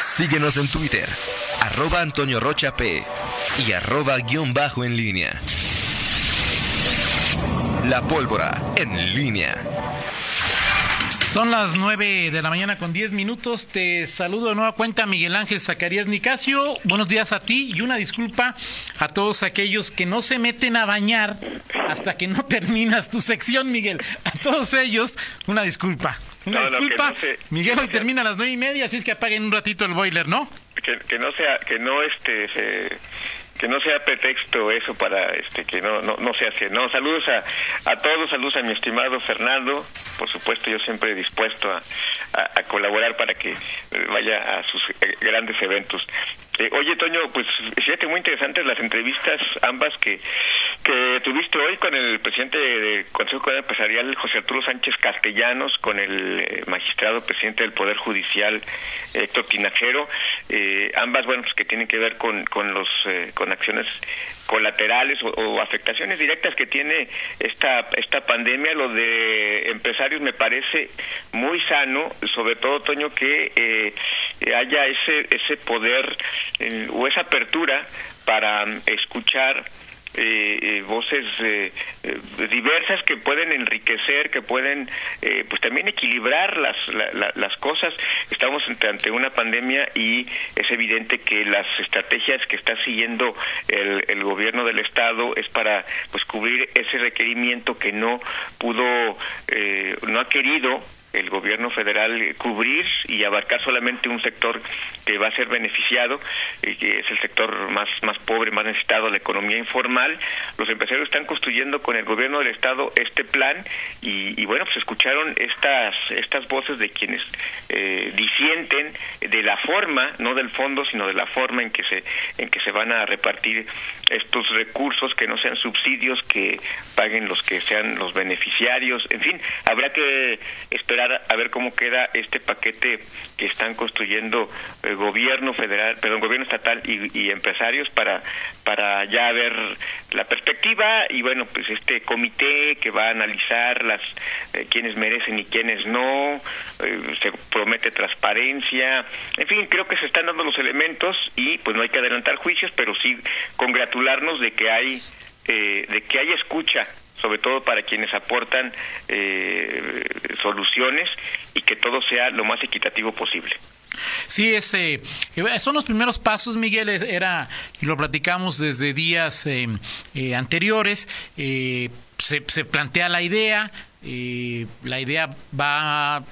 Síguenos en Twitter, arroba Antonio Rocha y arroba guion bajo en línea. La pólvora en línea. Son las 9 de la mañana con 10 minutos. Te saludo de nueva cuenta Miguel Ángel Zacarías Nicasio. Buenos días a ti y una disculpa a todos aquellos que no se meten a bañar hasta que no terminas tu sección, Miguel. A todos ellos, una disculpa. Una disculpa. Miguel hoy termina a las nueve y media, así es que apaguen un ratito el boiler, ¿no? Que, que no sea, que no este se que no sea pretexto eso para este que no no, no sea así. No, saludos a, a todos, saludos a mi estimado Fernando. Por supuesto, yo siempre dispuesto a, a, colaborar para que vaya a sus eh, grandes eventos. Eh, oye, Toño, pues fíjate, muy interesantes las entrevistas ambas que, que tuviste hoy con el presidente del Consejo Empresarial, José Arturo Sánchez Castellanos, con el eh, magistrado presidente del Poder Judicial, Héctor Tinajero, eh, ambas, bueno, pues que tienen que ver con, con, los, con acciones colaterales o, afectaciones directas que tiene esta esta pandemia. Lo de empresarios me parece muy sano sobre todo Toño que eh, haya ese ese poder eh, o esa apertura para escuchar eh, eh, voces eh, diversas que pueden enriquecer, que pueden pues también equilibrar las, las cosas. Estamos ante una pandemia y es evidente que las estrategias que está siguiendo el, el gobierno del Estado es para pues cubrir ese requerimiento que no pudo, no ha querido el gobierno federal cubrir y abarcar solamente un sector que va a ser beneficiado, y que es el sector más, más pobre, más necesitado, la economía informal. Los empresarios están construyendo con el gobierno del Estado este plan y, bueno, pues escucharon estas, estas voces de quienes eh, disienten de la forma, no del fondo, sino de la forma en que se, en que se van a repartir estos recursos, que no sean subsidios, que paguen los que sean los beneficiarios, en fin, habrá que esperar a ver cómo queda este paquete que están construyendo el gobierno federal, perdón, gobierno estatal y, empresarios para para ya ver la perspectiva y bueno, pues este comité que va a analizar las eh, merecen y quienes no, eh, se promete transparencia, en fin, creo que se están dando los elementos y pues no hay que adelantar juicios, pero sí congratularnos de que hay eh, de que hay escucha sobre todo para quienes aportan eh, soluciones y que todo sea lo más equitativo posible. Sí, ese, eh, son los primeros pasos, Miguel, era, y lo platicamos desde días eh, anteriores, se, se, plantea la idea, la idea va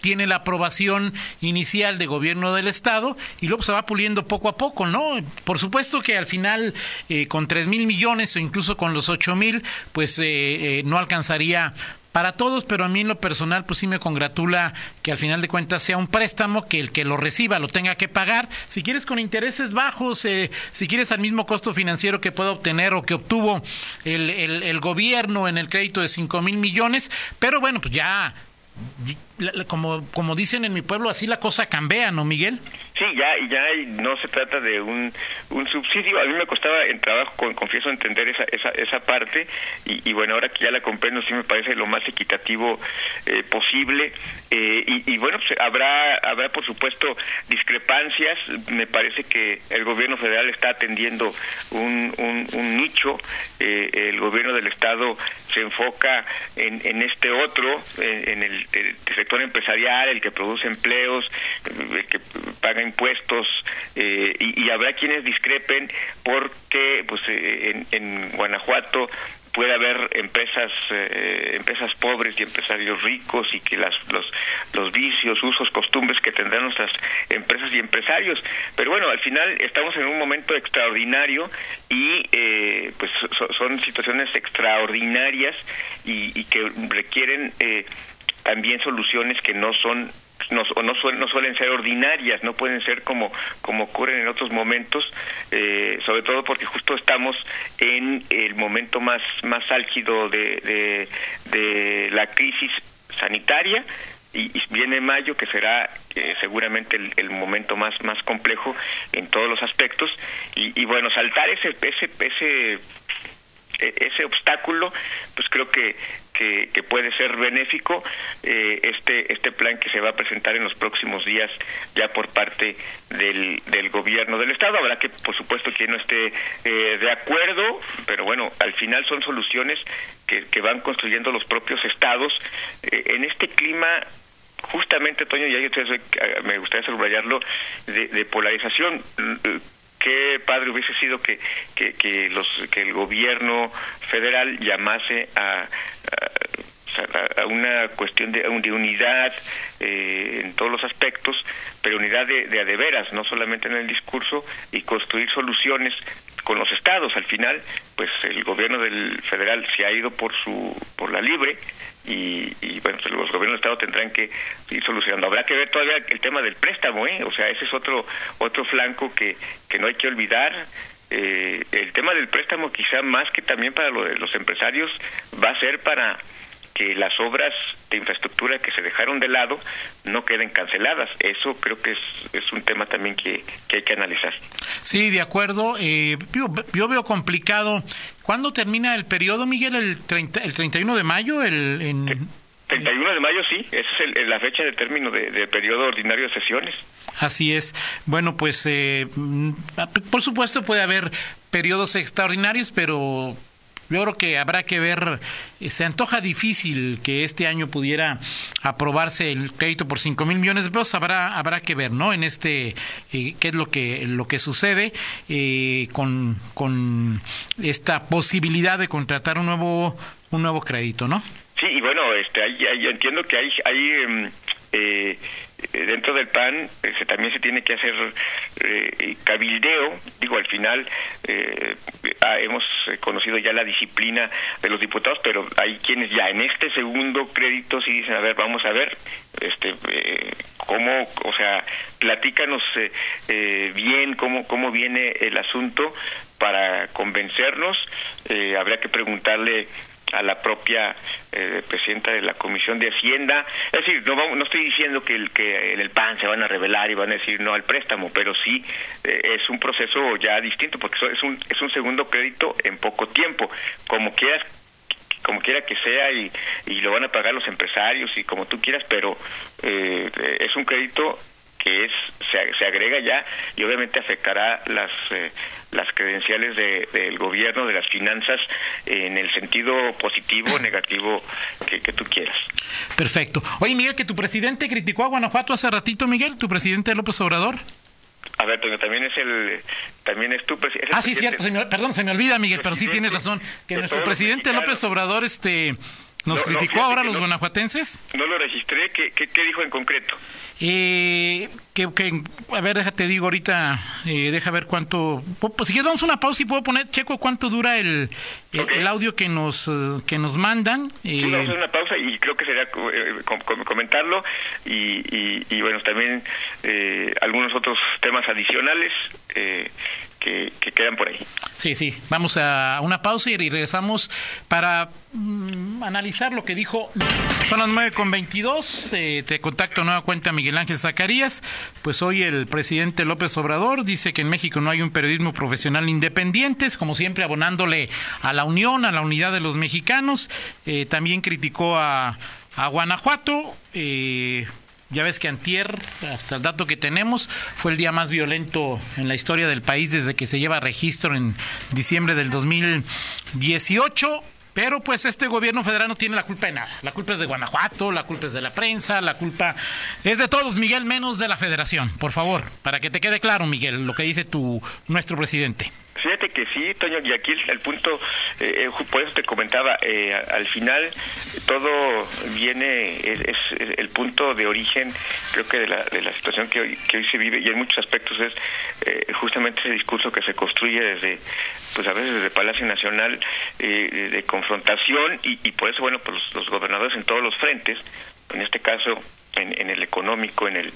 tiene la aprobación inicial de gobierno del estado y luego se va puliendo poco a poco, ¿no? Por supuesto que al final eh, con tres mil millones o incluso con los ocho mil, pues eh, eh, no alcanzaría para todos, pero a mí en lo personal pues sí me congratula que al final de cuentas sea un préstamo que el que lo reciba lo tenga que pagar, si quieres con intereses bajos, si quieres al mismo costo financiero que pueda obtener o que obtuvo el, el, el gobierno en el crédito de cinco mil millones, pero bueno, pues ya como, como dicen en mi pueblo, así la cosa cambia, ¿no, Miguel? Sí, ya, ya no se trata de un, un subsidio. A mí me costaba en trabajo, con, confieso, entender esa, esa, esa parte y, bueno, ahora que ya la comprendo, sí me parece lo más equitativo eh, posible. Eh, bueno, pues, habrá, habrá, por supuesto, discrepancias. Me parece que el gobierno federal está atendiendo un, un, nicho. Eh, el gobierno del Estado se enfoca en, en este otro, en, el, el sector empresarial, el que produce empleos, el que paga impuestos eh, y, habrá quienes discrepen porque pues eh, en, en Guanajuato puede haber empresas eh, empresas pobres y empresarios ricos y que las, los los vicios usos costumbres que tendrán nuestras empresas y empresarios. Pero bueno al final estamos en un momento extraordinario y eh, pues son situaciones extraordinarias y, y que requieren eh, también soluciones que no son no, no, suelen, no suelen ser ordinarias, no pueden ser como, como ocurren en otros momentos, eh, sobre todo porque justo estamos en el momento más, más álgido de, de, la crisis sanitaria y, viene mayo que será eh, seguramente el, momento más más complejo en todos los aspectos. Y, y bueno saltar ese ese ese ese obstáculo, pues creo que, que, puede ser benéfico eh, este, este plan que se va a presentar en los próximos días ya por parte del, del gobierno del Estado. Habrá que, por supuesto, quien no esté eh, de acuerdo, pero bueno, al final son soluciones que, que van construyendo los propios estados. Eh, en este clima justamente, Toño, y ahí me gustaría subrayarlo, de, de polarización padre hubiese sido que, que, los, que el gobierno federal llamase a, a una cuestión de, unidad eh, en todos los aspectos, pero unidad de, de adeveras, no solamente en el discurso, y construir soluciones con los estados. Al final, pues el gobierno del federal se ha ido por su por la libre y, bueno, pues, los gobiernos del estado tendrán que ir solucionando. Habrá que ver todavía el tema del préstamo, ¿eh? O sea, ese es otro otro flanco que que no hay que olvidar. Eh, el tema del préstamo quizá más que también para los empresarios va a ser para que las obras de infraestructura que se dejaron de lado no queden canceladas. Eso creo que es, es un tema también que, hay que analizar. Sí, de acuerdo. Eh, yo, veo complicado. ¿Cuándo termina el periodo, Miguel? ¿El, 30, el 31 de mayo? El, en... 31 de mayo, sí. Esa es la fecha de término de, periodo ordinario de sesiones. Así es. Bueno, pues eh, mm, por supuesto puede haber periodos extraordinarios, pero yo creo que habrá que ver, eh, se antoja difícil que este año pudiera aprobarse el crédito por cinco mil millones de pesos, habrá, habrá que ver, ¿no? En este, eh, qué es lo que, lo que sucede eh, con, con esta posibilidad de contratar un nuevo, un nuevo crédito, ¿no? Sí, y bueno, este, entiendo que hay, hay em, eh, dentro del PAN se, también se tiene que hacer eh, cabildeo, digo, al final eh, ah, hemos conocido ya la disciplina de los diputados, pero hay quienes ya en este segundo crédito sí dicen, a ver, vamos a ver, este, eh, cómo, o sea, platícanos eh, bien cómo, cómo viene el asunto para convencernos, habría que preguntarle a la propia eh, presidenta de la Comisión de Hacienda. Es decir, no, no estoy diciendo que, el, que en el PAN se van a revelar y van a decir no al préstamo, pero sí eh, es un proceso ya distinto porque es un, es un segundo crédito en poco tiempo. Como quieras como quiera que sea y, y lo van a pagar los empresarios y como tú quieras, pero eh, es un crédito que es se, se, agrega ya y obviamente afectará las eh, las credenciales del gobierno de las finanzas en el sentido positivo o negativo que, que, tú quieras. Perfecto. Oye Miguel que tu presidente criticó a Guanajuato hace ratito Miguel tu presidente López Obrador. A ver, también es el, también es tu presidente. Ah, sí, cierto, señor, perdón, se me olvida, Miguel, pero sí tienes razón, que nuestro presidente López Obrador, este, ¿Nos criticó ahora los guanajuatenses? No lo registré. ¿Qué, qué, dijo en concreto? Eh, que, que, a ver, déjate digo ahorita, eh, deja ver cuánto... Pues, si quieres, damos una pausa y puedo poner, checo cuánto dura el, el, audio que nos, eh, que nos mandan. Eh, vamos a hacer una pausa y creo que sería eh, comentarlo y, y, bueno, también eh, algunos otros temas adicionales. Que, quedan por ahí. Sí, sí. Vamos a una pausa y regresamos para mm, analizar lo que dijo. Son las nueve con veintidós. Eh, te contacto nueva cuenta Miguel Ángel Zacarías. Pues hoy el presidente López Obrador dice que en México no hay un periodismo profesional independiente, como siempre abonándole a la unión, a la unidad de los mexicanos. Eh, también criticó a, a Guanajuato. Eh, ya ves que antier, hasta el dato que tenemos, fue el día más violento en la historia del país desde que se lleva registro en diciembre del 2018. Pero pues este gobierno federal no tiene la culpa de nada. La culpa es de Guanajuato, la culpa es de la prensa, la culpa es de todos, Miguel, menos de la federación. Por favor, para que te quede claro, Miguel, lo que dice tu nuestro presidente. Fíjate que sí, Toño, y aquí el, punto, eh, eh, por eso te comentaba, eh, al final todo viene, es, el punto de origen, creo que de la, de la situación que hoy, que hoy se vive, y en muchos aspectos es justamente ese discurso que se construye desde, pues a veces desde Palacio Nacional, de, confrontación, y, y, por eso, bueno, pues los, gobernadores en todos los frentes, en este caso en, en, el económico, en el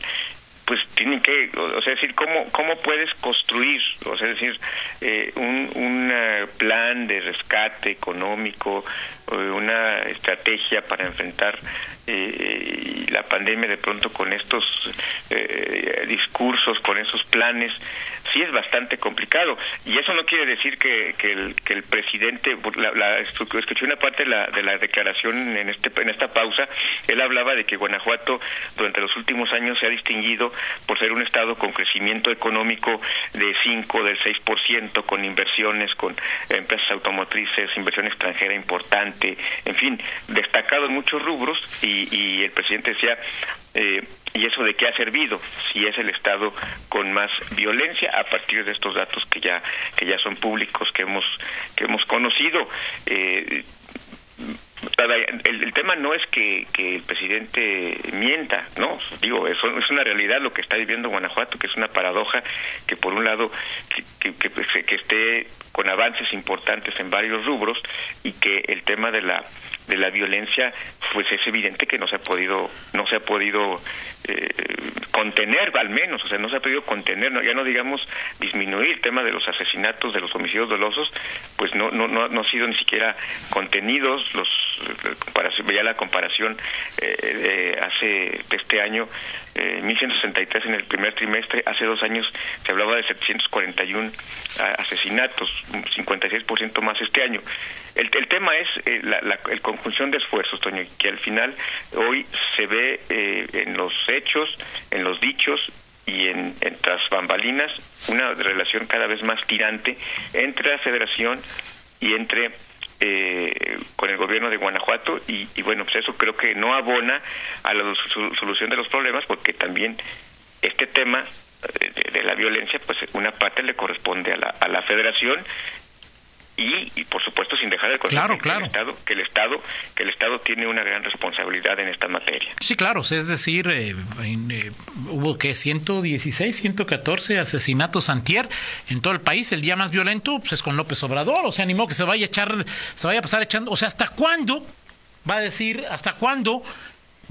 pues tienen que, o sea, decir, ¿cómo, cómo puedes construir, o sea, decir, eh, un, un eh, plan de rescate económico, una estrategia para enfrentar eh, la pandemia de pronto con estos eh, discursos, con esos planes, sí es bastante complicado. Y eso no quiere decir que, que, el, que el presidente, la, la, escuché una parte de la, de la declaración en, este, en esta pausa, él hablaba de que Guanajuato durante los últimos años se ha distinguido por ser un estado con crecimiento económico de 5, del 6%, con inversiones, con empresas automotrices, inversión extranjera importante, en fin, destacado en muchos rubros y y, el presidente decía, eh, ¿y eso de qué ha servido? Si es el Estado con más violencia a partir de estos datos que ya que ya son públicos que hemos que hemos conocido. Eh, el, el, tema no es que, que, el presidente mienta, no, digo, eso es una realidad lo que está viviendo Guanajuato, que es una paradoja que por un lado que, que, esté con avances importantes en varios rubros y que el tema de la de la violencia pues es evidente que no se ha podido no se ha podido eh, contener al menos o sea no se ha podido contener no, ya no digamos disminuir el tema de los asesinatos de los homicidios dolosos pues no no no, no ha sido ni siquiera contenidos los veía la comparación eh, de hace este año eh, 1163 en el primer trimestre hace dos años se hablaba de 741 asesinatos 56% más este año. El, el tema es eh, la, el conjunción de esfuerzos Toño que al final hoy se ve eh, en los hechos en los dichos y en, tras bambalinas una relación cada vez más tirante entre la federación y entre eh, con el gobierno de Guanajuato y, y, bueno, pues eso creo que no abona a la solución de los problemas porque también este tema eh, de, de, la violencia, pues una parte le corresponde a la, a la federación y, y, por supuesto sin dejar de claro, claro. Que, el Estado, que el Estado que el Estado tiene una gran responsabilidad en esta materia. Sí, claro, es decir, eh, eh, hubo que 116, 114 asesinatos antier en todo el país, el día más violento pues es con López Obrador, o sea, animó que se vaya a echar se vaya a pasar echando, o sea, ¿hasta cuándo va a decir hasta cuándo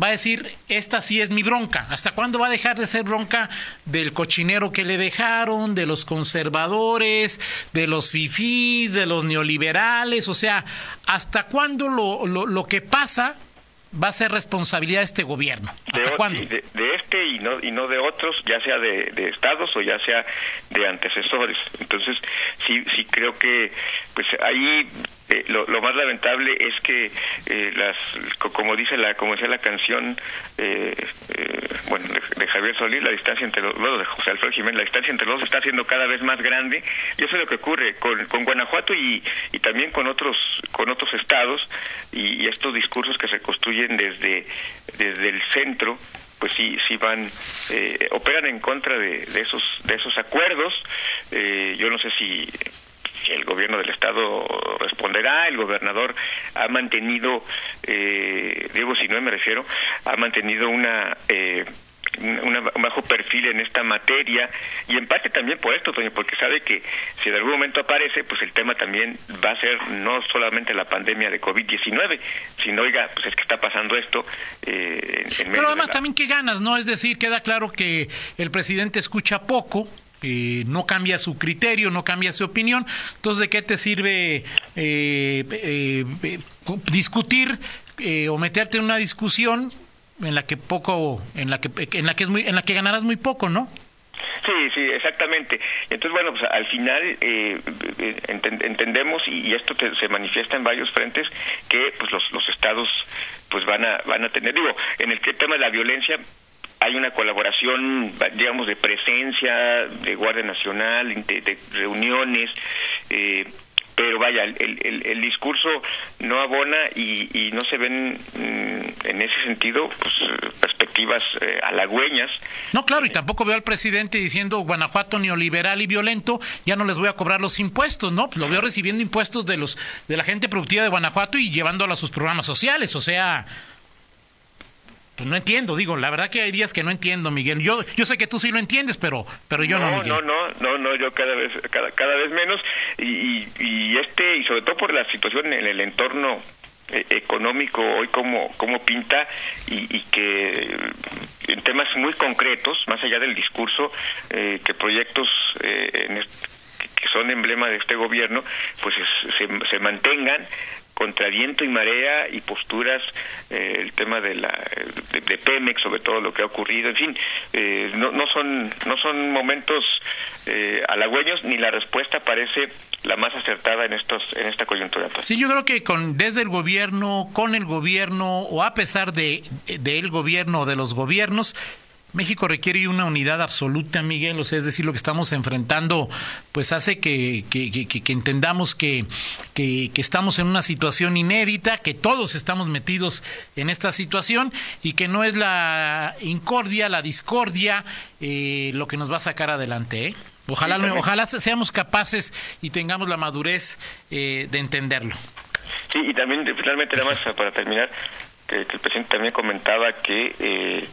va a decir, esta sí es mi bronca. ¿Hasta cuándo va a dejar de ser bronca del cochinero que le dejaron, de los conservadores, de los fifís, de los neoliberales? O sea, ¿hasta cuándo lo, lo, lo que pasa va a ser responsabilidad de este gobierno? ¿Hasta de, cuándo? De, de, este y no, y no de otros, ya sea de, de, estados o ya sea de antecesores. Entonces, sí, sí creo que pues ahí eh, lo, lo, más lamentable es que eh, las como dice la como decía la canción eh, eh bueno de, de, Javier Solís la distancia entre los bueno, de José Alfredo Jiménez la distancia entre los está siendo cada vez más grande. Y eso es lo que ocurre con, con Guanajuato y, y también con otros con otros estados. Y, y estos discursos que se construyen desde desde el centro pues sí sí van eh, operan en contra de, de esos de esos acuerdos. Eh, yo no sé si el gobierno del estado responderá el gobernador ha mantenido eh, Diego si no me refiero ha mantenido una eh, un bajo perfil en esta materia y en parte también por esto, Toño, porque sabe que si en algún momento aparece, pues el tema también va a ser no solamente la pandemia de COVID-19, sino, oiga, pues es que está pasando esto. Eh, en Pero además la... también qué ganas, ¿no? Es decir, queda claro que el presidente escucha poco, eh, no cambia su criterio, no cambia su opinión. Entonces, ¿de qué te sirve eh, eh, discutir o meterte en una discusión en la que poco, en la que, en la que es muy, en la que ganarás muy poco, ¿no? Sí, sí, exactamente. Entonces, bueno, pues al final eh, ent entendemos y, esto te, se manifiesta en varios frentes que pues los, los estados pues van a van a tener digo en el tema de la violencia hay una colaboración, digamos, de presencia de Guardia Nacional, de, reuniones, eh, pero vaya, el, el, el, discurso no abona y, y no se ven mm, en ese sentido pues, perspectivas eh, halagüeñas. No, claro, y tampoco veo al presidente diciendo Guanajuato neoliberal y violento, ya no les voy a cobrar los impuestos, ¿no? Lo veo recibiendo impuestos de los de la gente productiva de Guanajuato y llevándolo a sus programas sociales, o sea, pues no entiendo, digo, la verdad que hay días que no entiendo, Miguel. Yo yo sé que tú sí lo entiendes, pero pero yo no, no Miguel. No, no, no, no, yo cada vez cada, cada vez menos y, y, este y sobre todo por la situación en el entorno eh, económico hoy como como pinta y, y, que en temas muy concretos, más allá del discurso, eh, que proyectos eh, en este, que son emblema de este gobierno, pues es, se, se mantengan contra viento y marea y posturas, eh, el tema de la de, Pemex, sobre todo lo que ha ocurrido, en fin, eh, no, no son no son momentos eh, halagüeños ni la respuesta parece la más acertada en estos en esta coyuntura. Sí, yo creo que con desde el gobierno, con el gobierno o a pesar de del gobierno o de los gobiernos México requiere una unidad absoluta, Miguel, o sea, es decir, lo que estamos enfrentando, pues hace que, que, entendamos que, que, estamos en una situación inédita, que todos estamos metidos en esta situación y que no es la incordia, la discordia, eh, lo que nos va a sacar adelante. ¿eh? Ojalá, ojalá seamos capaces y tengamos la madurez eh, de entenderlo. Sí, y también finalmente, nada más para terminar, que, el presidente también comentaba que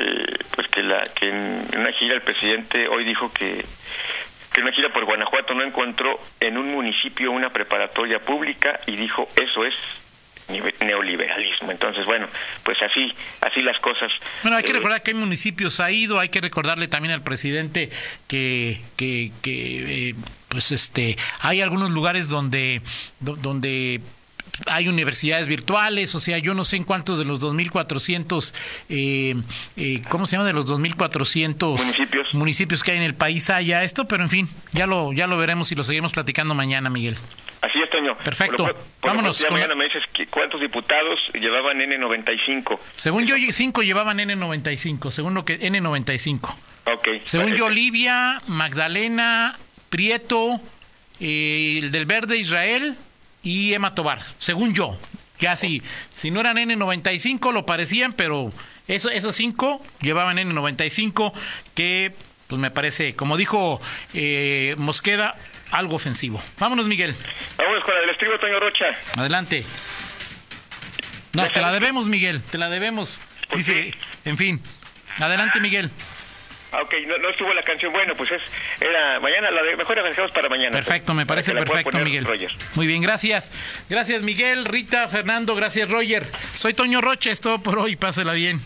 eh, pues que la que en una gira el presidente hoy dijo que que en una gira por Guanajuato no encontró en un municipio una preparatoria pública y dijo eso es neoliberalismo. Entonces, bueno, pues así, así las cosas. Bueno, hay que eh, recordar que hay municipios ha ido, hay que recordarle también al presidente que, que, que eh, pues este, hay algunos lugares donde, donde hay universidades virtuales, o sea, yo no sé en cuántos de los 2.400, eh, eh, ¿cómo se llama? De los 2.400 municipios. municipios que hay en el país haya esto, pero en fin, ya lo, ya lo veremos y lo seguimos platicando mañana, Miguel. Así es, Toño. Perfecto. Vámonos. mañana me dices cuántos diputados llevaban N95. Según yo, cinco llevaban N95, según lo que N95. Ok. Según yo, Olivia, Magdalena, Prieto, eh, el del Verde Israel y Emma Tobar, según yo. Casi, si no eran N95 lo parecían, pero eso, esos cinco llevaban N95, que pues me parece, como dijo eh, Mosqueda, algo ofensivo. Vámonos, Miguel. Vámonos con el estribo, Toño Rocha. Adelante. No, te la debemos, Miguel, te la debemos. Dice, en fin. Adelante, Miguel. Ah, ok, no, estuvo la canción. Bueno, pues es, era mañana, la de, mejor la dejamos para mañana. Perfecto, me parece perfecto, Miguel. Muy bien, gracias. Gracias, Miguel, Rita, Fernando, gracias, Roger. Soy Toño Rocha, es todo por hoy, pásela bien.